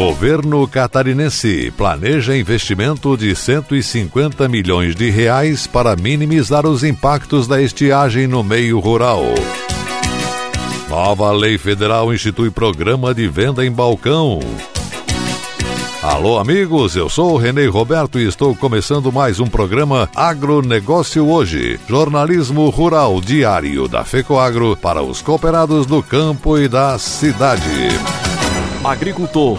Governo catarinense planeja investimento de 150 milhões de reais para minimizar os impactos da estiagem no meio rural. Nova lei federal institui programa de venda em balcão. Alô, amigos, eu sou o Renê Roberto e estou começando mais um programa Agronegócio Hoje, jornalismo rural diário da FECOAGRO para os cooperados do campo e da cidade. Agricultor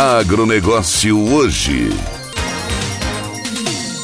Agronegócio hoje.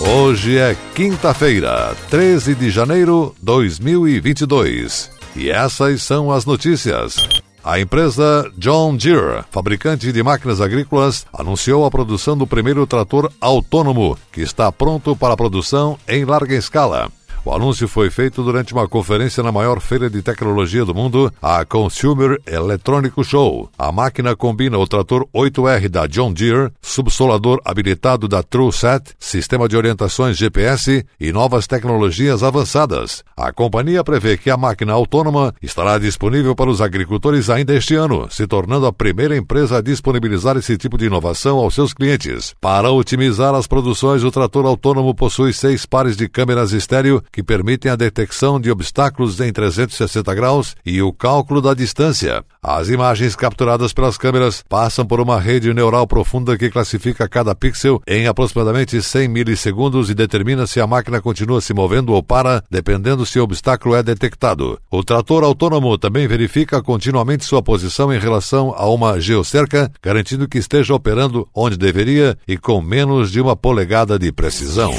Hoje é quinta-feira, 13 de janeiro de 2022. E essas são as notícias. A empresa John Deere, fabricante de máquinas agrícolas, anunciou a produção do primeiro trator autônomo, que está pronto para produção em larga escala. O anúncio foi feito durante uma conferência na maior feira de tecnologia do mundo, a Consumer Electronic Show. A máquina combina o trator 8R da John Deere, subsolador habilitado da TrueSat, sistema de orientações GPS e novas tecnologias avançadas. A companhia prevê que a máquina autônoma estará disponível para os agricultores ainda este ano, se tornando a primeira empresa a disponibilizar esse tipo de inovação aos seus clientes. Para otimizar as produções, o trator autônomo possui seis pares de câmeras estéreo que permitem a detecção de obstáculos em 360 graus e o cálculo da distância. As imagens capturadas pelas câmeras passam por uma rede neural profunda que classifica cada pixel em aproximadamente 100 milissegundos e determina se a máquina continua se movendo ou para, dependendo se o obstáculo é detectado. O trator autônomo também verifica continuamente sua posição em relação a uma geocerca, garantindo que esteja operando onde deveria e com menos de uma polegada de precisão.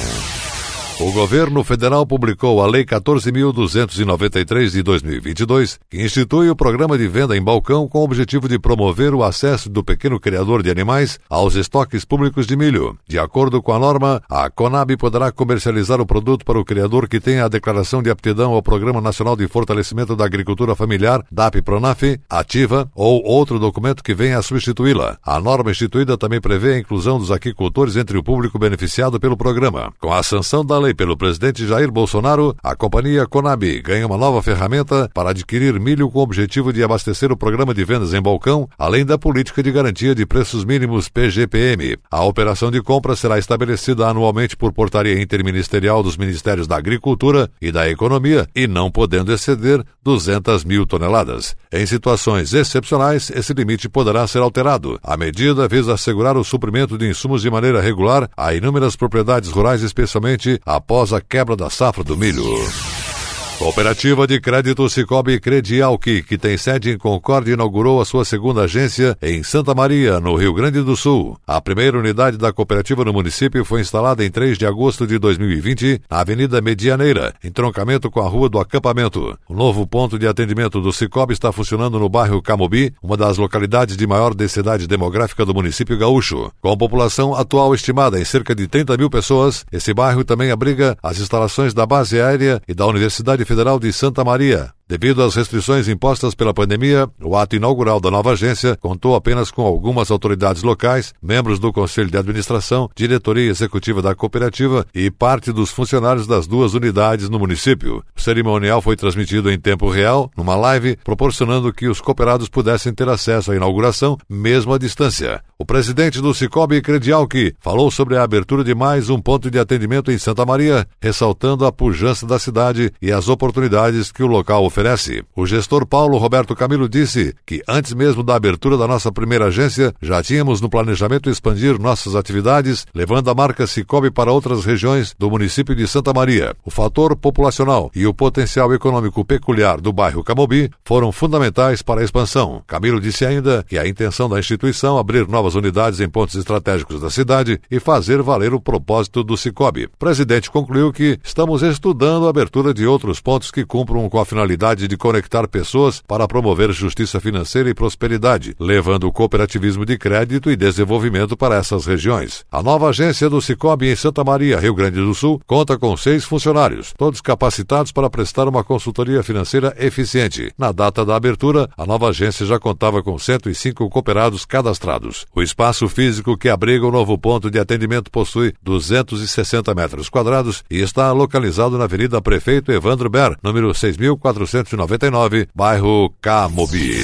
O governo federal publicou a Lei 14.293 de 2022, que institui o programa de venda em balcão com o objetivo de promover o acesso do pequeno criador de animais aos estoques públicos de milho. De acordo com a norma, a Conab poderá comercializar o produto para o criador que tenha a declaração de aptidão ao Programa Nacional de Fortalecimento da Agricultura Familiar, DAP-PRONAF, ativa ou outro documento que venha a substituí-la. A norma instituída também prevê a inclusão dos aquicultores entre o público beneficiado pelo programa. Com a sanção da lei pelo presidente Jair Bolsonaro, a companhia Conab ganha uma nova ferramenta para adquirir milho com o objetivo de abastecer o programa de vendas em balcão, além da política de garantia de preços mínimos PGPM. A operação de compra será estabelecida anualmente por portaria interministerial dos Ministérios da Agricultura e da Economia e não podendo exceder 200 mil toneladas. Em situações excepcionais, esse limite poderá ser alterado. A medida visa assegurar o suprimento de insumos de maneira regular a inúmeras propriedades rurais, especialmente a após a quebra da safra do milho. Cooperativa de Crédito Cicobi Credialc, que tem sede em Concórdia, inaugurou a sua segunda agência em Santa Maria, no Rio Grande do Sul. A primeira unidade da cooperativa no município foi instalada em 3 de agosto de 2020, na Avenida Medianeira, em troncamento com a Rua do Acampamento. O novo ponto de atendimento do Cicobi está funcionando no bairro Camobi, uma das localidades de maior densidade demográfica do município gaúcho. Com população atual estimada em cerca de 30 mil pessoas, esse bairro também abriga as instalações da base aérea e da Universidade Federal de Santa Maria, Devido às restrições impostas pela pandemia, o ato inaugural da nova agência contou apenas com algumas autoridades locais, membros do Conselho de Administração, diretoria executiva da cooperativa e parte dos funcionários das duas unidades no município. O cerimonial foi transmitido em tempo real, numa live, proporcionando que os cooperados pudessem ter acesso à inauguração, mesmo à distância. O presidente do Cicobi Credialc falou sobre a abertura de mais um ponto de atendimento em Santa Maria, ressaltando a pujança da cidade e as oportunidades que o local. O gestor Paulo Roberto Camilo disse que antes mesmo da abertura da nossa primeira agência, já tínhamos no planejamento expandir nossas atividades, levando a marca Cicobi para outras regiões do município de Santa Maria. O fator populacional e o potencial econômico peculiar do bairro Camobi foram fundamentais para a expansão. Camilo disse ainda que a intenção da instituição abrir novas novas unidades em pontos estratégicos da cidade e fazer valer o propósito do Cicobi. O presidente concluiu que estamos estudando a abertura de outros pontos que cumpram com a finalidade de conectar pessoas para promover justiça financeira e prosperidade, levando o cooperativismo de crédito e desenvolvimento para essas regiões. A nova agência do Cicobi em Santa Maria, Rio Grande do Sul, conta com seis funcionários, todos capacitados para prestar uma consultoria financeira eficiente. Na data da abertura, a nova agência já contava com 105 cooperados cadastrados. O espaço físico que abriga o novo ponto de atendimento possui 260 metros quadrados e está localizado na Avenida Prefeito Evandro Ber, número 6499, bairro Camobi.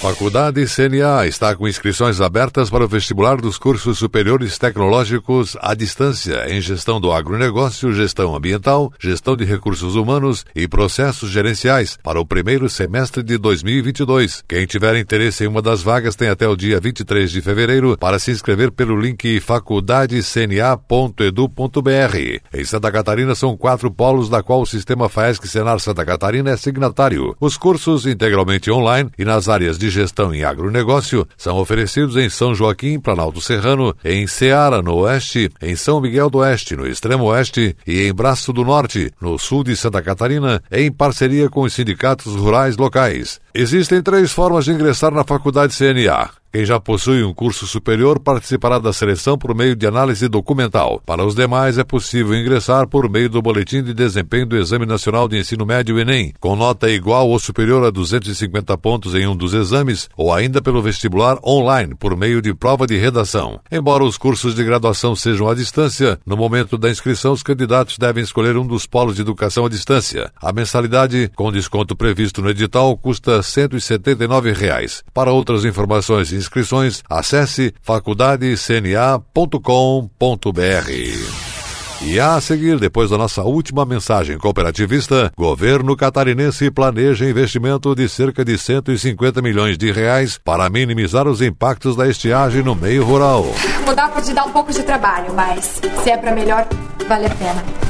Faculdade CNA está com inscrições abertas para o vestibular dos cursos superiores tecnológicos à distância em gestão do agronegócio, gestão ambiental, gestão de recursos humanos e processos gerenciais para o primeiro semestre de 2022. Quem tiver interesse em uma das vagas tem até o dia 23 de fevereiro para se inscrever pelo link faculdadecna.edu.br. Em Santa Catarina são quatro polos da qual o sistema FAESC Senar Santa Catarina é signatário. Os cursos integralmente online e nas áreas de gestão em agronegócio são oferecidos em São Joaquim, Planalto Serrano, em Ceará, no oeste, em São Miguel do Oeste, no extremo oeste, e em Braço do Norte, no sul de Santa Catarina, em parceria com os sindicatos rurais locais. Existem três formas de ingressar na Faculdade CNA. Quem já possui um curso superior participará da seleção por meio de análise documental. Para os demais, é possível ingressar por meio do Boletim de Desempenho do Exame Nacional de Ensino Médio Enem, com nota igual ou superior a 250 pontos em um dos exames, ou ainda pelo vestibular online, por meio de prova de redação. Embora os cursos de graduação sejam à distância, no momento da inscrição, os candidatos devem escolher um dos polos de educação à distância. A mensalidade, com desconto previsto no edital, custa 179 reais. Para outras informações inscrições, acesse faculdadecna.com.br. E a seguir, depois da nossa última mensagem cooperativista, governo catarinense planeja investimento de cerca de 150 milhões de reais para minimizar os impactos da estiagem no meio rural. Mudar pode dar um pouco de trabalho, mas se é para melhor, vale a pena.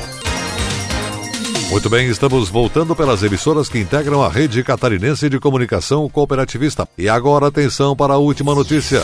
Muito bem, estamos voltando pelas emissoras que integram a rede catarinense de comunicação cooperativista. E agora atenção para a última notícia.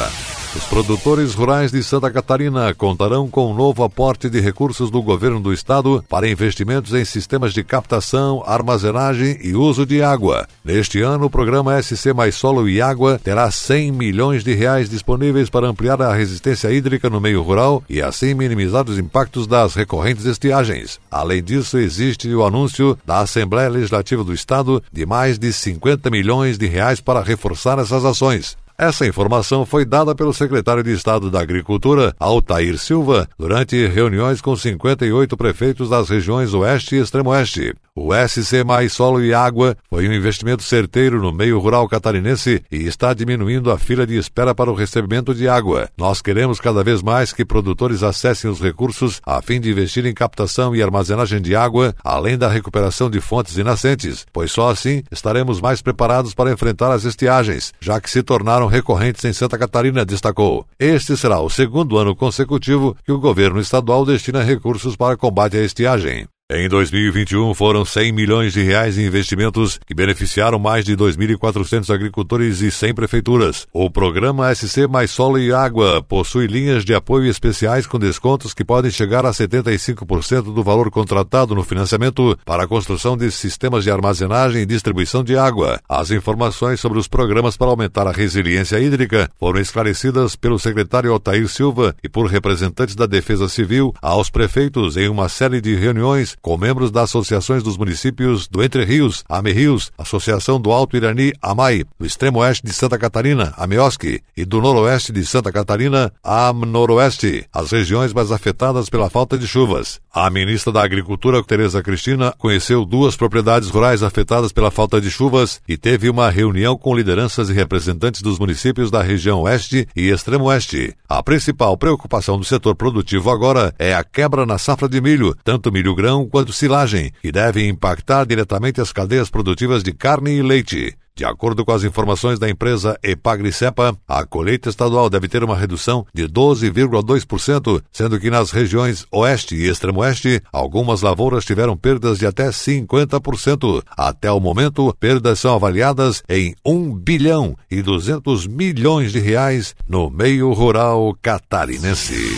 Os produtores rurais de Santa Catarina contarão com um novo aporte de recursos do governo do estado para investimentos em sistemas de captação, armazenagem e uso de água. Neste ano, o programa SC Mais Solo e Água terá 100 milhões de reais disponíveis para ampliar a resistência hídrica no meio rural e assim minimizar os impactos das recorrentes estiagens. Além disso, existe o anúncio da Assembleia Legislativa do Estado de mais de 50 milhões de reais para reforçar essas ações. Essa informação foi dada pelo secretário de Estado da Agricultura, Altair Silva, durante reuniões com 58 prefeitos das regiões Oeste e Extremo-Oeste. O SC Mais Solo e Água foi um investimento certeiro no meio rural catarinense e está diminuindo a fila de espera para o recebimento de água. Nós queremos cada vez mais que produtores acessem os recursos a fim de investir em captação e armazenagem de água, além da recuperação de fontes inascentes, pois só assim estaremos mais preparados para enfrentar as estiagens, já que se tornaram recorrentes em Santa Catarina, destacou. Este será o segundo ano consecutivo que o governo estadual destina recursos para combate à estiagem. Em 2021, foram 100 milhões de reais em investimentos que beneficiaram mais de 2.400 agricultores e 100 prefeituras. O programa SC Mais Solo e Água possui linhas de apoio especiais com descontos que podem chegar a 75% do valor contratado no financiamento para a construção de sistemas de armazenagem e distribuição de água. As informações sobre os programas para aumentar a resiliência hídrica foram esclarecidas pelo secretário Altair Silva e por representantes da Defesa Civil aos prefeitos em uma série de reuniões com membros das associações dos municípios do Entre Rios, Ame Rios, Associação do Alto Irani, AMAI, do extremo oeste de Santa Catarina, AMEOSC, e do noroeste de Santa Catarina, AM Noroeste, as regiões mais afetadas pela falta de chuvas. A ministra da Agricultura, Tereza Cristina, conheceu duas propriedades rurais afetadas pela falta de chuvas e teve uma reunião com lideranças e representantes dos municípios da região oeste e extremo oeste. A principal preocupação do setor produtivo agora é a quebra na safra de milho, tanto milho grão quanto silagem, que devem impactar diretamente as cadeias produtivas de carne e leite. De acordo com as informações da empresa Epagricepa, a colheita estadual deve ter uma redução de 12,2%, sendo que nas regiões oeste e extremo-oeste, algumas lavouras tiveram perdas de até 50%. Até o momento, perdas são avaliadas em 1 bilhão e 200 milhões de reais no meio rural catarinense.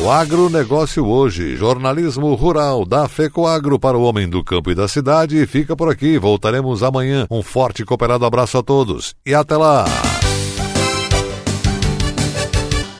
O agronegócio hoje, jornalismo rural da FECOAGro para o homem do campo e da cidade, fica por aqui. Voltaremos amanhã. Um forte e cooperado abraço a todos e até lá!